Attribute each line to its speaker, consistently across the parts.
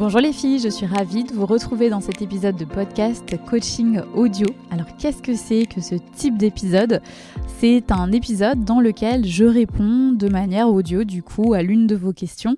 Speaker 1: Bonjour les filles, je suis ravie de vous retrouver dans cet épisode de podcast coaching audio. Alors qu'est-ce que c'est que ce type d'épisode? C'est un épisode dans lequel je réponds de manière audio du coup à l'une de vos questions.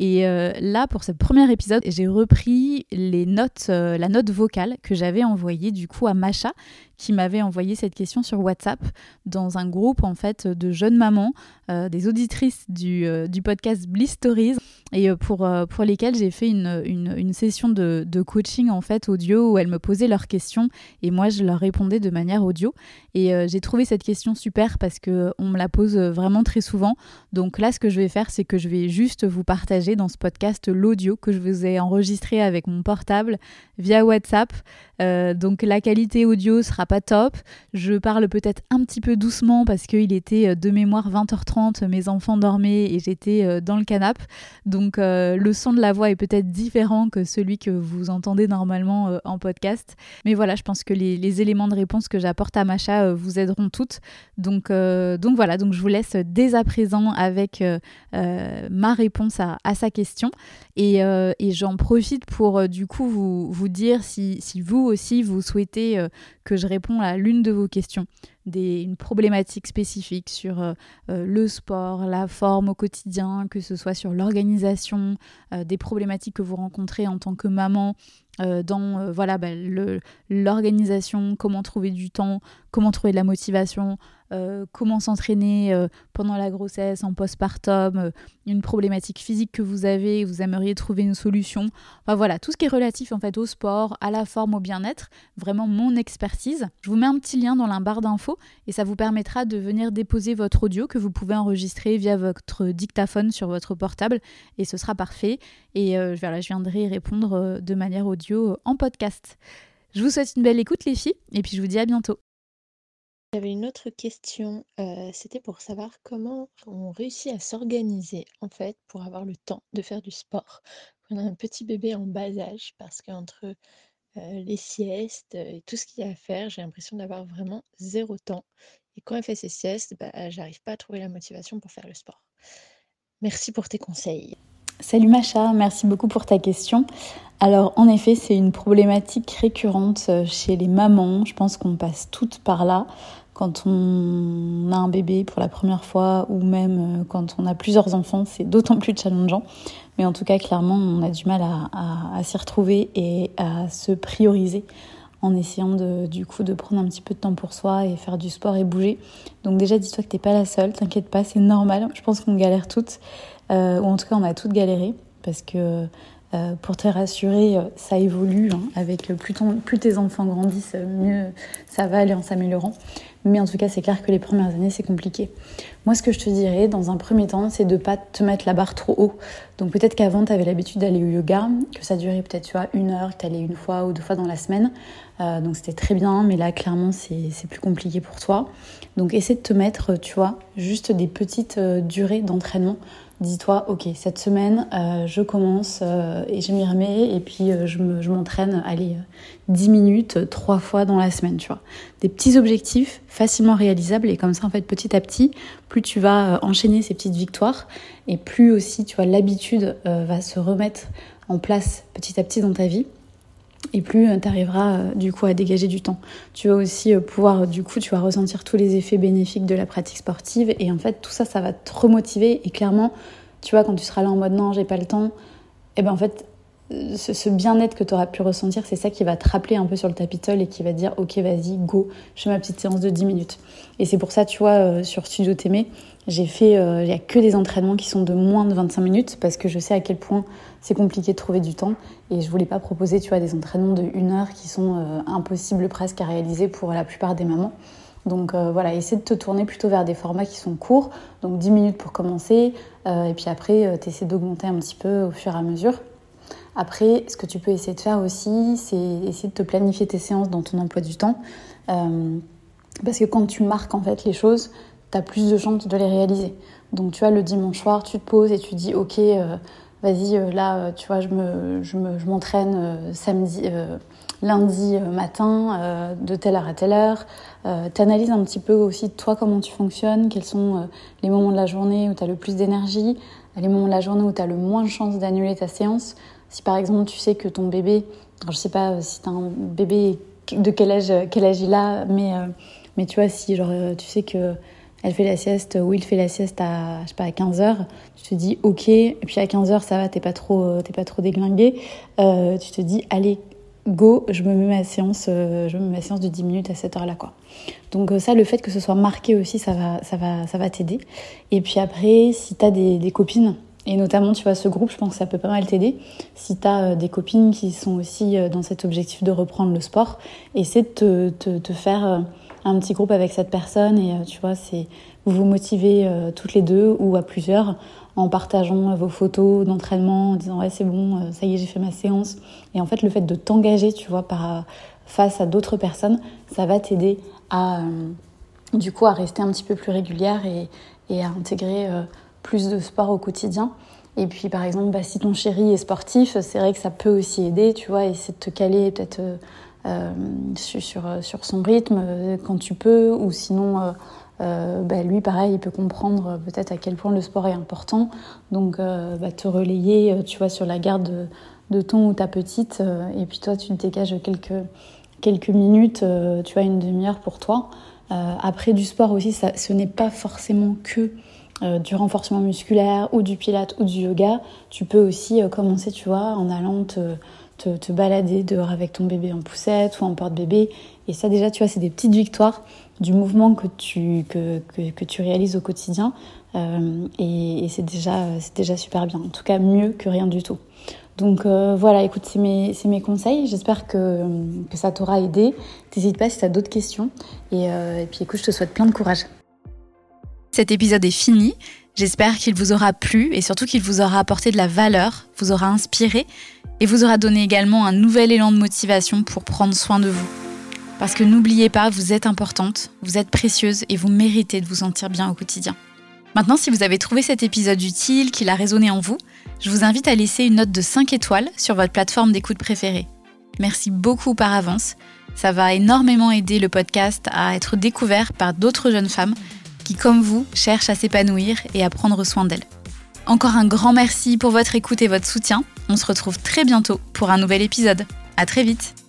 Speaker 1: Et euh, là, pour ce premier épisode, j'ai repris les notes, euh, la note vocale que j'avais envoyée du coup à Macha, qui m'avait envoyé cette question sur WhatsApp dans un groupe en fait de jeunes mamans, euh, des auditrices du, du, podcast Bliss Stories, et pour, pour lesquelles j'ai fait une, une, session de, de, coaching en fait audio où elles me posaient leurs questions et moi je leur répondais de manière audio. Et j'ai trouvé cette question super parce que on me la pose vraiment très souvent. Donc là, ce que je vais faire, c'est que je vais juste vous partager dans ce podcast l'audio que je vous ai enregistré avec mon portable via WhatsApp. Euh, donc la qualité audio sera pas top. Je parle peut-être un petit peu doucement parce qu'il était euh, de mémoire 20h30, mes enfants dormaient et j'étais euh, dans le canapé. Donc le son de la voix est peut-être différent que celui que vous entendez normalement en podcast. Mais voilà, je pense que les, éléments de réponse que j'apporte à Macha vous aideront toutes. Donc, donc voilà, donc je vous laisse dès à présent avec ma réponse à, sa question. Et, et j'en profite pour du coup vous, vous dire si, si vous aussi vous souhaitez euh, que je réponde à l'une de vos questions, des, une problématique spécifique sur euh, euh, le sport, la forme au quotidien, que ce soit sur l'organisation, des problématiques que vous rencontrez en tant que maman, dans voilà bah, l'organisation, comment trouver du temps, comment trouver de la motivation, euh, comment s'entraîner euh, pendant la grossesse, en postpartum, euh, une problématique physique que vous avez, vous aimeriez trouver une solution. Enfin voilà, tout ce qui est relatif en fait au sport, à la forme, au bien-être, vraiment mon expertise. Je vous mets un petit lien dans la barre d'infos et ça vous permettra de venir déposer votre audio que vous pouvez enregistrer via votre dictaphone sur votre portable et ce sera parfait. Et voilà, je viendrai répondre de manière audio en podcast. Je vous souhaite une belle écoute les filles et puis je vous dis à bientôt.
Speaker 2: J'avais une autre question, euh, c'était pour savoir comment on réussit à s'organiser en fait pour avoir le temps de faire du sport. On a un petit bébé en bas âge parce qu'entre euh, les siestes et tout ce qu'il y a à faire, j'ai l'impression d'avoir vraiment zéro temps. Et quand elle fait ses siestes, bah, j'arrive pas à trouver la motivation pour faire le sport. Merci pour tes conseils.
Speaker 1: Salut Macha, merci beaucoup pour ta question. Alors en effet, c'est une problématique récurrente euh, chez les mamans. Je pense qu'on passe toutes par là quand on a un bébé pour la première fois ou même euh, quand on a plusieurs enfants, c'est d'autant plus challengeant. Mais en tout cas, clairement, on a du mal à, s'y retrouver et à se prioriser en essayant de, du coup de prendre un petit peu de temps pour soi et faire du sport et bouger. Donc déjà, dis-toi que t'es pas la seule, t'inquiète pas, c'est normal. Je pense qu'on galère toutes, euh, ou en tout cas, on a toutes galéré parce que euh, pour te rassurer, ça évolue. Hein. avec plus, plus, tes enfants grandissent, mieux ça va aller en s'améliorant. Mais en tout cas, c'est clair que les premières années, c'est compliqué. Moi, ce que je te dirais, dans un premier temps, c'est de pas te mettre la barre trop haut. Donc peut-être qu'avant, tu avais l'habitude d'aller au yoga, que ça durait peut-être, une heure, que tu allais une fois ou deux fois dans la semaine. Euh, donc c'était très bien, mais là, clairement, c'est plus compliqué pour toi. Donc essaie de te mettre, tu vois, juste des petites euh, durées d'entraînement dis-toi, ok, cette semaine, euh, je commence euh, et je m'y remets et puis euh, je m'entraîne, allez, 10 minutes, trois fois dans la semaine, tu vois. Des petits objectifs facilement réalisables et comme ça, en fait, petit à petit, plus tu vas enchaîner ces petites victoires et plus aussi, tu vois, l'habitude va se remettre en place petit à petit dans ta vie et plus tu arriveras du coup à dégager du temps. Tu vas aussi pouvoir du coup tu vas ressentir tous les effets bénéfiques de la pratique sportive et en fait tout ça ça va te remotiver et clairement tu vois, quand tu seras là en mode non, j'ai pas le temps, et eh ben en fait, ce, bien-être que tu auras pu ressentir, c'est ça qui va te rappeler un peu sur le tapitole et qui va te dire ok, vas-y, go, je fais ma petite séance de 10 minutes. Et c'est pour ça, tu vois, euh, sur Studio Témé, j'ai fait, euh, il n'y a que des entraînements qui sont de moins de 25 minutes parce que je sais à quel point c'est compliqué de trouver du temps et je voulais pas proposer, tu vois, des entraînements de 1 heure qui sont euh, impossibles presque à réaliser pour la plupart des mamans. Donc voilà, essaie de te tourner plutôt vers des formats qui sont courts, donc 10 minutes pour commencer, et puis après, euh, tu essaies d'augmenter un petit peu au fur et à mesure. Après, ce que tu peux essayer de faire aussi, c'est essayer de te planifier tes séances dans ton emploi du temps. parce que quand tu marques en fait les choses, tu as plus de chances de les réaliser. Donc tu vois, le dimanche soir, tu te poses et tu dis, ok, vas-y, là, tu vois, je m'entraîne me, je samedi lundi euh, matin, euh, de telle heure à telle heure. Euh, tu un petit peu aussi toi comment tu fonctionnes, quels sont les moments de la journée où tu as le plus d'énergie, les moments de la journée où tu as le moins de chances d'annuler ta séance. Si par exemple tu sais que ton bébé, alors je sais pas si tu as un bébé de quel âge, quel âge il a, mais, mais tu vois, si genre, tu sais que elle fait la sieste ou il fait la sieste à, je sais pas, à 15 h tu te dis ok, et puis à 15 h ça va, t'es pas trop, t'es pas trop déglingué, euh, tu te dis allez, go, je me mets ma séance, euh, je me mets ma séance de 10 minutes à cette heure-là quoi. Donc euh, ça, le fait que ce soit marqué aussi, ça va, ça va, ça va t'aider. Et puis après, si t'as des, des copines, et notamment, tu vois, ce groupe, je pense que ça peut pas mal t'aider. Si tu as des copines qui sont aussi dans cet objectif de reprendre le sport, essaie de te, te, te faire un petit groupe avec cette personne et euh, tu vois, c'est vous vous motivez euh, toutes les deux ou à plusieurs en partageant vos photos d'entraînement, en disant ouais c'est bon, euh, ça y est j'ai fait ma séance. Et en fait le fait de t'engager, tu vois, par face à d'autres personnes, ça va t'aider à du coup à rester un petit peu plus régulière et, et à intégrer plus de sport au quotidien. Et puis par exemple, bah, si ton chéri est sportif, c'est vrai que ça peut aussi aider, tu vois, essayer de te caler peut-être euh, sur, sur, son rythme euh, quand tu peux, ou sinon, euh, bah, lui, pareil, il peut comprendre peut-être à quel point le sport est important. Donc, bah, te relayer, tu vois, sur la garde de, ton ou ta petite, et puis toi, tu te dégages quelques, quelques minutes, tu vois, une demi-heure pour toi. après, du sport aussi, ça, ce n'est pas forcément que du renforcement musculaire ou du pilate ou du yoga. Tu peux aussi commencer, tu vois, en allant te te, balader dehors avec ton bébé en poussette ou en porte-bébé. Et ça déjà, tu vois, c'est des petites victoires du mouvement que tu, que, que, tu réalises au quotidien. Euh, et, c'est déjà, déjà super bien. En tout cas, mieux que rien du tout. Donc euh, voilà, écoute, c'est mes, mes, conseils. J'espère que, que, ça t'aura aidé. N'hésite pas si tu as d'autres questions. Et, euh, et puis écoute, je te souhaite plein de courage.
Speaker 3: Cet épisode est fini. J'espère qu'il vous aura plu et surtout qu'il vous aura apporté de la valeur, vous aura inspiré et vous aura donné également un nouvel élan de motivation pour prendre soin de vous. Parce que n'oubliez pas, vous êtes importante, vous êtes précieuse et vous méritez de vous sentir bien au quotidien. Maintenant, si vous avez trouvé cet épisode utile, qu'il a résonné en vous, je vous invite à laisser une note de 5 étoiles sur votre plateforme d'écoute préférée. Merci beaucoup par avance. Ça va énormément aider le podcast à être découvert par d'autres jeunes femmes qui, comme vous, cherchent à s'épanouir et à prendre soin d'elles. Encore un grand merci pour votre écoute et votre soutien. On se retrouve très bientôt pour un nouvel épisode. À très vite.